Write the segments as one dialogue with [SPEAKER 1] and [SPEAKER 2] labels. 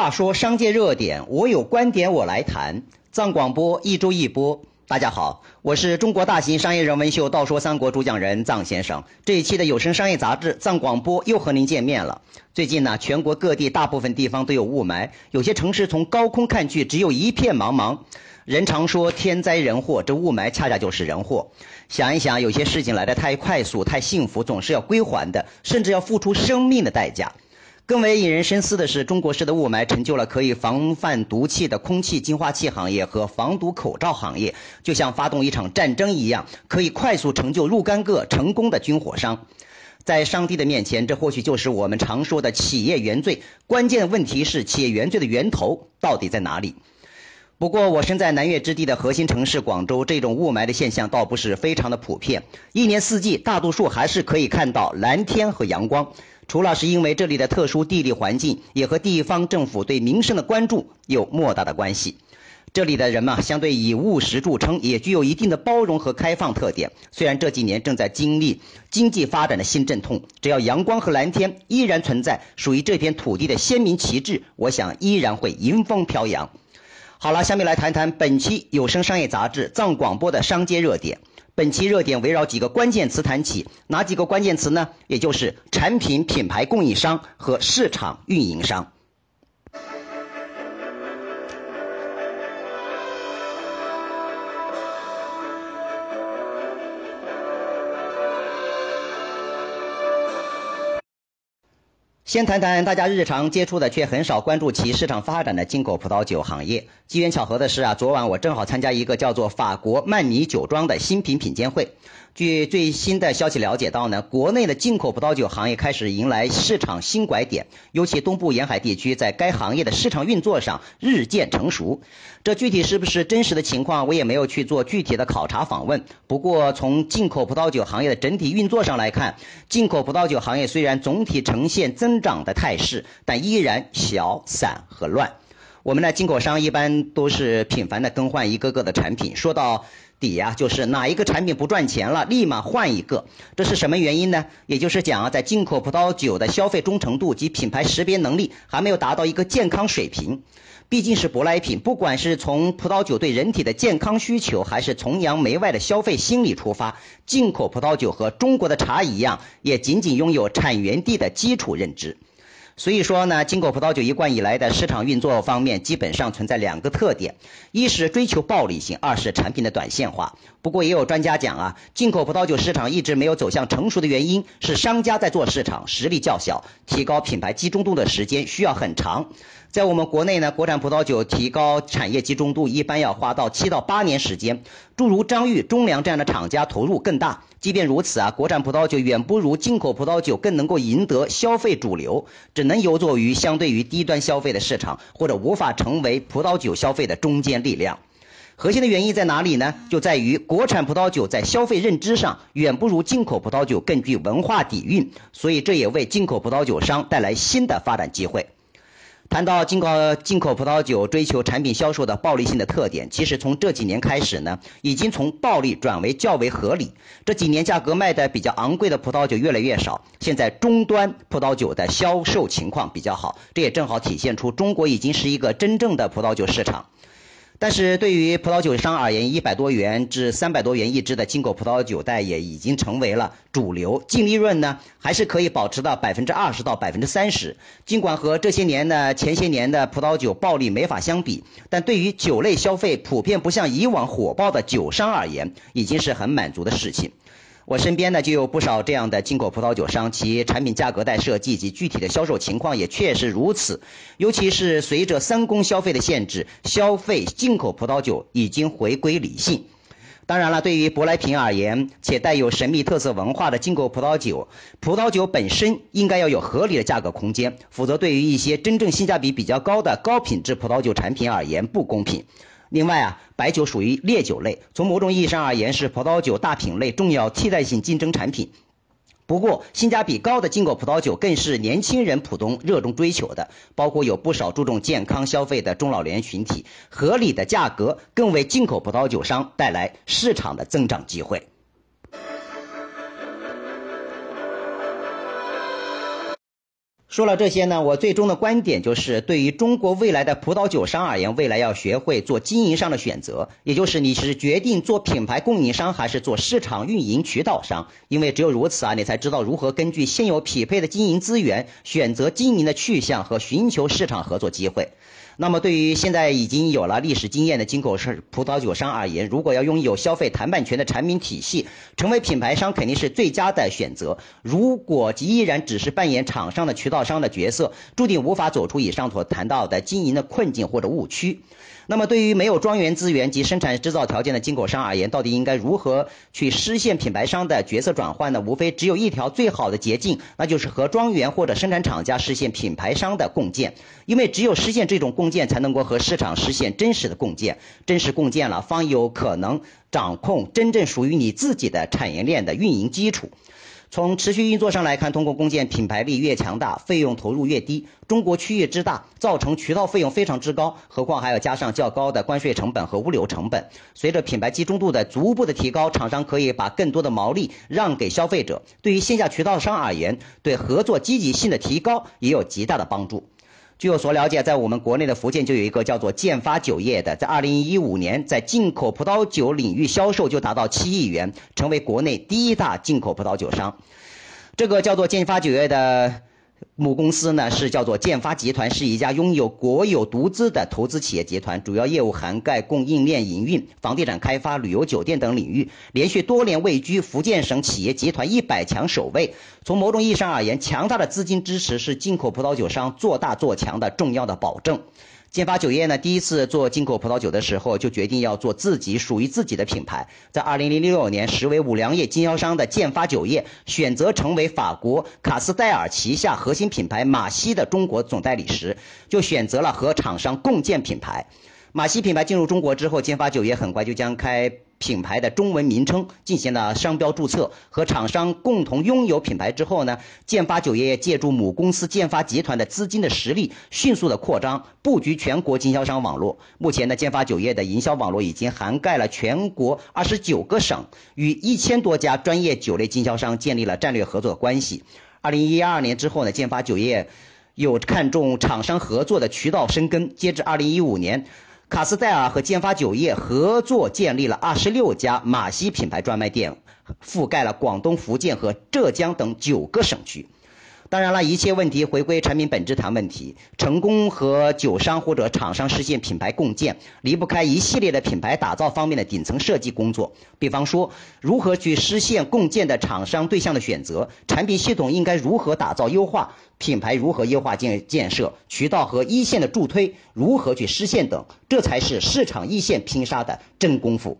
[SPEAKER 1] 话说商界热点，我有观点我来谈。藏广播一周一播，大家好，我是中国大型商业人文秀《道说三国》主讲人藏先生。这一期的有声商业杂志《藏广播》又和您见面了。最近呢，全国各地大部分地方都有雾霾，有些城市从高空看去只有一片茫茫。人常说天灾人祸，这雾霾恰恰就是人祸。想一想，有些事情来得太快速、太幸福，总是要归还的，甚至要付出生命的代价。更为引人深思的是，中国式的雾霾成就了可以防范毒气的空气净化器行业和防毒口罩行业，就像发动一场战争一样，可以快速成就若干个成功的军火商。在上帝的面前，这或许就是我们常说的企业原罪。关键问题是，企业原罪的源头到底在哪里？不过，我身在南岳之地的核心城市广州，这种雾霾的现象倒不是非常的普遍，一年四季大多数还是可以看到蓝天和阳光。除了是因为这里的特殊地理环境，也和地方政府对民生的关注有莫大的关系。这里的人嘛，相对以务实著称，也具有一定的包容和开放特点。虽然这几年正在经历经济发展的新阵痛，只要阳光和蓝天依然存在，属于这片土地的鲜明旗帜，我想依然会迎风飘扬。好了，下面来谈谈本期有声商业杂志《藏广播》的商界热点。本期热点围绕几个关键词谈起，哪几个关键词呢？也就是产品品牌供应商和市场运营商。先谈谈大家日常接触的却很少关注其市场发展的进口葡萄酒行业。机缘巧合的是啊，昨晚我正好参加一个叫做法国曼尼酒庄的新品品鉴会。据最新的消息了解到呢，国内的进口葡萄酒行业开始迎来市场新拐点，尤其东部沿海地区在该行业的市场运作上日渐成熟。这具体是不是真实的情况，我也没有去做具体的考察访问。不过从进口葡萄酒行业的整体运作上来看，进口葡萄酒行业虽然总体呈现增涨的态势，但依然小散和乱。我们的进口商一般都是频繁的更换一个个的产品，说到。底呀，就是哪一个产品不赚钱了，立马换一个，这是什么原因呢？也就是讲啊，在进口葡萄酒的消费忠诚度及品牌识别能力还没有达到一个健康水平。毕竟是舶来品，不管是从葡萄酒对人体的健康需求，还是崇洋媚外的消费心理出发，进口葡萄酒和中国的茶一样，也仅仅拥有产源地的基础认知。所以说呢，进口葡萄酒一贯以来的市场运作方面，基本上存在两个特点：一是追求暴利性，二是产品的短线化。不过也有专家讲啊，进口葡萄酒市场一直没有走向成熟的原因是商家在做市场实力较小，提高品牌集中度的时间需要很长。在我们国内呢，国产葡萄酒提高产业集中度一般要花到七到八年时间。诸如张裕、中粮这样的厂家投入更大。即便如此啊，国产葡萄酒远不如进口葡萄酒更能够赢得消费主流，只能游走于相对于低端消费的市场，或者无法成为葡萄酒消费的中坚力量。核心的原因在哪里呢？就在于国产葡萄酒在消费认知上远不如进口葡萄酒更具文化底蕴，所以这也为进口葡萄酒商带来新的发展机会。谈到进口进口葡萄酒追求产品销售的暴利性的特点，其实从这几年开始呢，已经从暴利转为较为合理。这几年价格卖的比较昂贵的葡萄酒越来越少，现在终端葡萄酒的销售情况比较好，这也正好体现出中国已经是一个真正的葡萄酒市场。但是对于葡萄酒商而言，一百多元至三百多元一支的进口葡萄酒袋也已经成为了主流，净利润呢还是可以保持到百分之二十到百分之三十。尽管和这些年的前些年的葡萄酒暴利没法相比，但对于酒类消费普遍不像以往火爆的酒商而言，已经是很满足的事情。我身边呢就有不少这样的进口葡萄酒商，其产品价格带设计及具体的销售情况也确实如此。尤其是随着三公消费的限制，消费进口葡萄酒已经回归理性。当然了，对于舶来品而言，且带有神秘特色文化的进口葡萄酒，葡萄酒本身应该要有合理的价格空间，否则对于一些真正性价比比较高的高品质葡萄酒产品而言不公平。另外啊，白酒属于烈酒类，从某种意义上而言是葡萄酒大品类重要替代性竞争产品。不过，性价比高的进口葡萄酒更是年轻人普通热衷追求的，包括有不少注重健康消费的中老年群体。合理的价格更为进口葡萄酒商带来市场的增长机会。说了这些呢，我最终的观点就是，对于中国未来的葡萄酒商而言，未来要学会做经营上的选择，也就是你是决定做品牌供应商还是做市场运营渠道商，因为只有如此啊，你才知道如何根据现有匹配的经营资源选择经营的去向和寻求市场合作机会。那么，对于现在已经有了历史经验的进口是葡萄酒商而言，如果要拥有消费谈判权的产品体系，成为品牌商肯定是最佳的选择。如果依然只是扮演厂商的渠道商的角色，注定无法走出以上所谈到的经营的困境或者误区。那么，对于没有庄园资源及生产制造条件的进口商而言，到底应该如何去实现品牌商的角色转换呢？无非只有一条最好的捷径，那就是和庄园或者生产厂家实现品牌商的共建。因为只有实现这种共建，才能够和市场实现真实的共建。真实共建了，方有可能掌控真正属于你自己的产业链的运营基础。从持续运作上来看，通过共建品牌力越强大，费用投入越低。中国区域之大，造成渠道费用非常之高，何况还要加上较高的关税成本和物流成本。随着品牌集中度的逐步的提高，厂商可以把更多的毛利让给消费者。对于线下渠道商而言，对合作积极性的提高也有极大的帮助。据我所了解，在我们国内的福建就有一个叫做建发酒业的，在二零一五年在进口葡萄酒领域销售就达到七亿元，成为国内第一大进口葡萄酒商。这个叫做建发酒业的。母公司呢是叫做建发集团，是一家拥有国有独资的投资企业集团，主要业务涵盖供应链营运、房地产开发、旅游酒店等领域，连续多年位居福建省企业集团一百强首位。从某种意义上而言，强大的资金支持是进口葡萄酒商做大做强的重要的保证。建发酒业呢，第一次做进口葡萄酒的时候，就决定要做自己属于自己的品牌。在二零零六年，实为五粮液经销商的建发酒业选择成为法国卡斯戴尔旗下核心品牌马西的中国总代理时，就选择了和厂商共建品牌。马西品牌进入中国之后，建发酒业很快就将开。品牌的中文名称进行了商标注册，和厂商共同拥有品牌之后呢，建发酒业借助母公司建发集团的资金的实力，迅速的扩张布局全国经销商网络。目前呢，建发酒业的营销网络已经涵盖了全国二十九个省，与一千多家专业酒类经销商建立了战略合作关系。二零一二年之后呢，建发酒业有看重厂商合作的渠道深耕，截至二零一五年。卡斯戴尔和建发酒业合作建立了二十六家马西品牌专卖店，覆盖了广东、福建和浙江等九个省区。当然了，一切问题回归产品本质谈问题。成功和酒商或者厂商实现品牌共建，离不开一系列的品牌打造方面的顶层设计工作。比方说，如何去实现共建的厂商对象的选择，产品系统应该如何打造优化，品牌如何优化建建设，渠道和一线的助推如何去实现等，这才是市场一线拼杀的真功夫。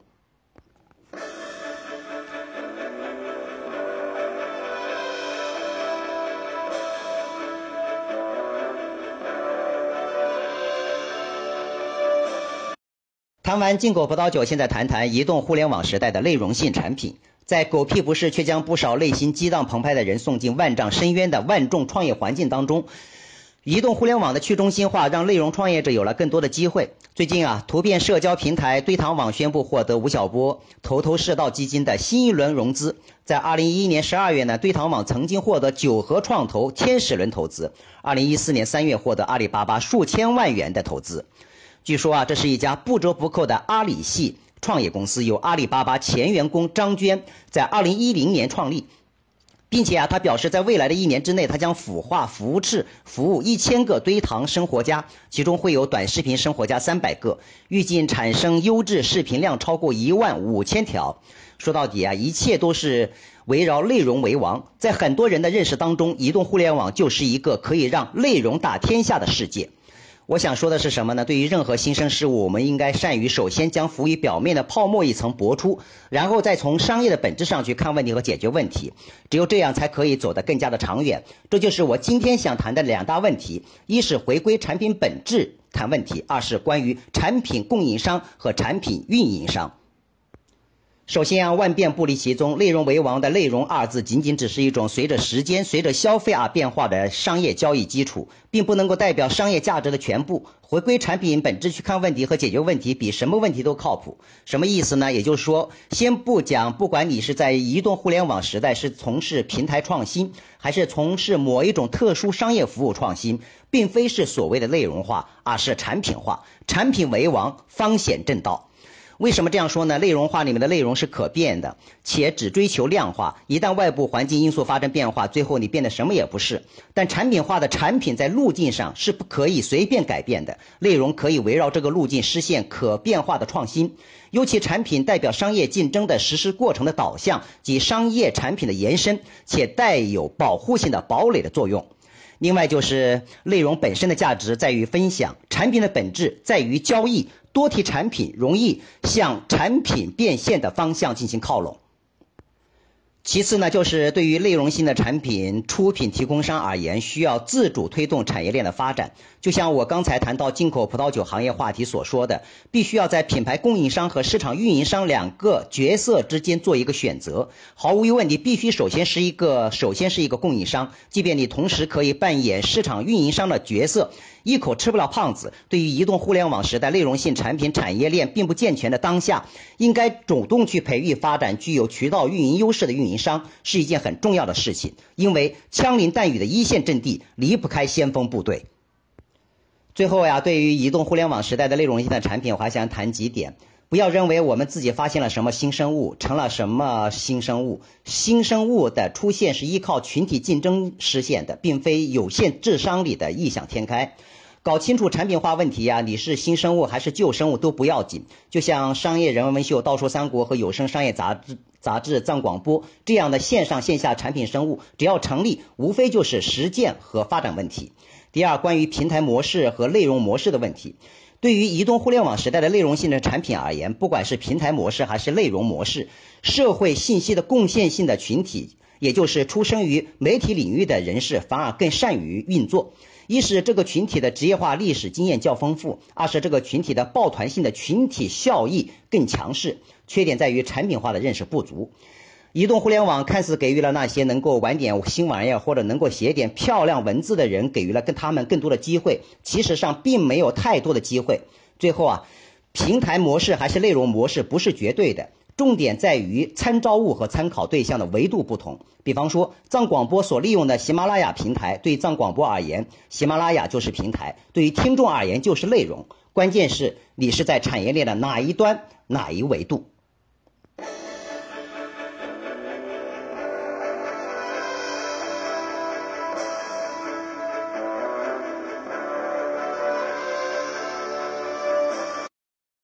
[SPEAKER 1] 谈完进口葡萄酒，现在谈谈移动互联网时代的内容性产品。在狗屁不是却将不少内心激荡澎湃的人送进万丈深渊的万众创业环境当中，移动互联网的去中心化让内容创业者有了更多的机会。最近啊，图片社交平台堆糖网宣布获得吴晓波头头是道基金的新一轮融资。在二零一一年十二月呢，堆糖网曾经获得九合创投天使轮投资。二零一四年三月获得阿里巴巴数千万元的投资。据说啊，这是一家不折不扣的阿里系创业公司，由阿里巴巴前员工张娟在二零一零年创立，并且啊，他表示在未来的一年之内，他将孵化扶持服务一千个堆糖生活家，其中会有短视频生活家三百个，预计产生优质视频量超过一万五千条。说到底啊，一切都是围绕内容为王。在很多人的认识当中，移动互联网就是一个可以让内容打天下的世界。我想说的是什么呢？对于任何新生事物，我们应该善于首先将浮于表面的泡沫一层剥出，然后再从商业的本质上去看问题和解决问题。只有这样，才可以走得更加的长远。这就是我今天想谈的两大问题：一是回归产品本质谈问题；二是关于产品供应商和产品运营商。首先啊，万变不离其宗，内容为王的“内容”二字，仅仅只是一种随着时间、随着消费而变化的商业交易基础，并不能够代表商业价值的全部。回归产品本质去看问题和解决问题，比什么问题都靠谱。什么意思呢？也就是说，先不讲，不管你是在移动互联网时代是从事平台创新，还是从事某一种特殊商业服务创新，并非是所谓的内容化，而是产品化。产品为王，方显正道。为什么这样说呢？内容化里面的内容是可变的，且只追求量化。一旦外部环境因素发生变化，最后你变得什么也不是。但产品化的产品在路径上是不可以随便改变的，内容可以围绕这个路径实现可变化的创新。尤其产品代表商业竞争的实施过程的导向及商业产品的延伸，且带有保护性的堡垒的作用。另外就是内容本身的价值在于分享，产品的本质在于交易。多提产品容易向产品变现的方向进行靠拢。其次呢，就是对于内容性的产品出品提供商而言，需要自主推动产业链的发展。就像我刚才谈到进口葡萄酒行业话题所说的，必须要在品牌供应商和市场运营商两个角色之间做一个选择。毫无疑问，你必须首先是一个，首先是一个供应商，即便你同时可以扮演市场运营商的角色。一口吃不了胖子。对于移动互联网时代内容性产品产业链并不健全的当下，应该主动去培育发展具有渠道运营优势的运营营商，是一件很重要的事情。因为枪林弹雨的一线阵地离不开先锋部队。最后呀，对于移动互联网时代的内容性的产品，我还想谈几点。不要认为我们自己发现了什么新生物，成了什么新生物。新生物的出现是依靠群体竞争实现的，并非有限智商里的异想天开。搞清楚产品化问题呀，你是新生物还是旧生物都不要紧。就像商业人文秀《道说三国》和有声商业杂志杂志藏广播这样的线上线下产品生物，只要成立，无非就是实践和发展问题。第二，关于平台模式和内容模式的问题。对于移动互联网时代的内容性的产品而言，不管是平台模式还是内容模式，社会信息的贡献性的群体，也就是出生于媒体领域的人士，反而更善于运作。一是这个群体的职业化历史经验较丰富，二是这个群体的抱团性的群体效益更强势。缺点在于产品化的认识不足。移动互联网看似给予了那些能够玩点新玩意儿或者能够写点漂亮文字的人，给予了跟他们更多的机会，其实上并没有太多的机会。最后啊，平台模式还是内容模式不是绝对的，重点在于参照物和参考对象的维度不同。比方说，藏广播所利用的喜马拉雅平台，对藏广播而言，喜马拉雅就是平台；对于听众而言，就是内容。关键是你是在产业链的哪一端，哪一维度。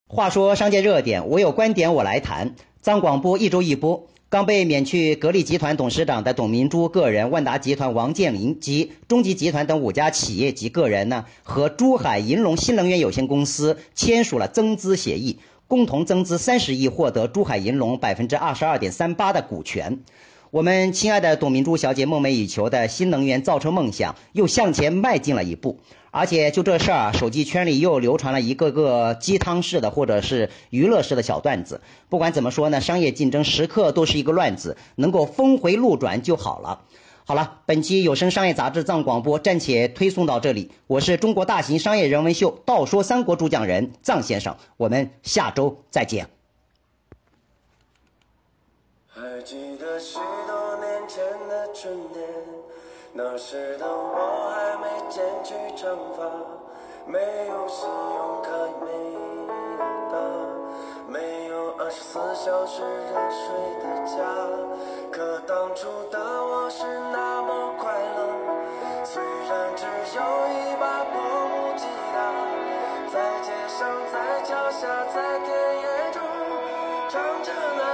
[SPEAKER 1] 话说商界热点，我有观点我来谈。张广播一周一播，刚被免去格力集团董事长的董明珠个人、万达集团王健林及中集集团等五家企业及个人呢，和珠海银隆新能源有限公司签署了增资协议，共同增资三十亿，获得珠海银隆百分之二十二点三八的股权。我们亲爱的董明珠小姐梦寐以求的新能源造车梦想又向前迈进了一步，而且就这事儿啊，手机圈里又流传了一个个鸡汤式的或者是娱乐式的小段子。不管怎么说呢，商业竞争时刻都是一个乱子，能够峰回路转就好了。好了，本期有声商业杂志藏广播暂且推送到这里，我是中国大型商业人文秀《道说三国》主讲人藏先生，我们下周再见。还记得许多年前的春天，那时的我还没剪去长发，没有信用卡也没打，没有二十四小时热水的家。可当初的我是
[SPEAKER 2] 那么快乐，虽然只有一把破木吉他，在街上，在桥下，在田野中，唱着
[SPEAKER 1] 那。